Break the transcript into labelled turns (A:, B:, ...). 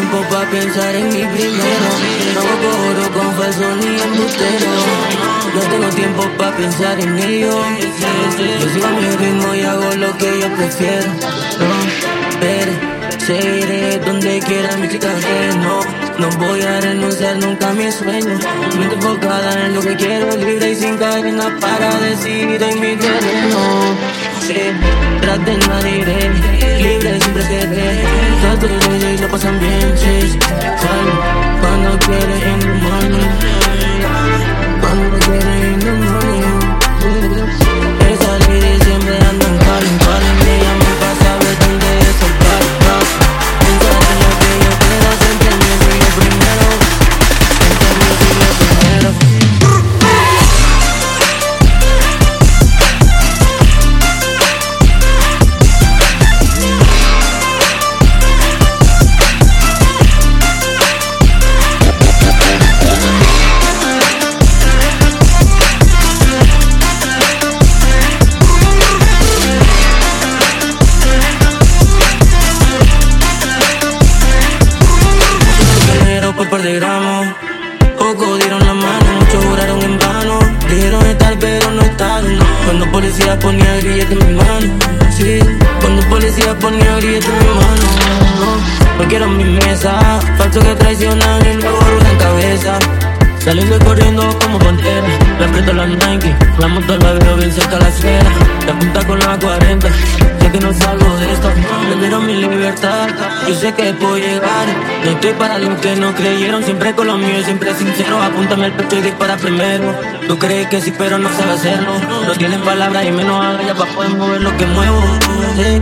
A: pensar en mi primero. No cobro con falso ni embustero. No tengo tiempo para pensar en ello. Yo sigo mi ritmo y hago lo que yo prefiero. No, seguiré donde quiera mi. No, no voy a renunciar nunca a mis sueños. Mente enfocada en lo que quiero, libre y sin cadenas para decidir en mi terreno. Sí, tras de nadie iré, libre siempre seré. también. Par de gramos. Pocos dieron la mano, muchos juraron en vano. Dijeron estar, pero no estaban. Cuando policía ponía grillete en mi mano. Sí, cuando policía ponía grillete en mi mano. No, no quiero mi mesa. Falso que traicionan y luego en cabeza. Saliendo corriendo como pantera Le aprieto la Nike La moto la veo bien cerca a la acera La punta con la 40 Sé que no salgo de esta Prefiero mi libertad. Yo sé que puedo llegar. No estoy para los que no creyeron. Siempre con lo mío, siempre sincero. Apúntame el pecho y dispara primero. Tú crees que sí, pero no sabes hacerlo. No tienen palabras y menos agallas para poder mover lo que muevo. Sí.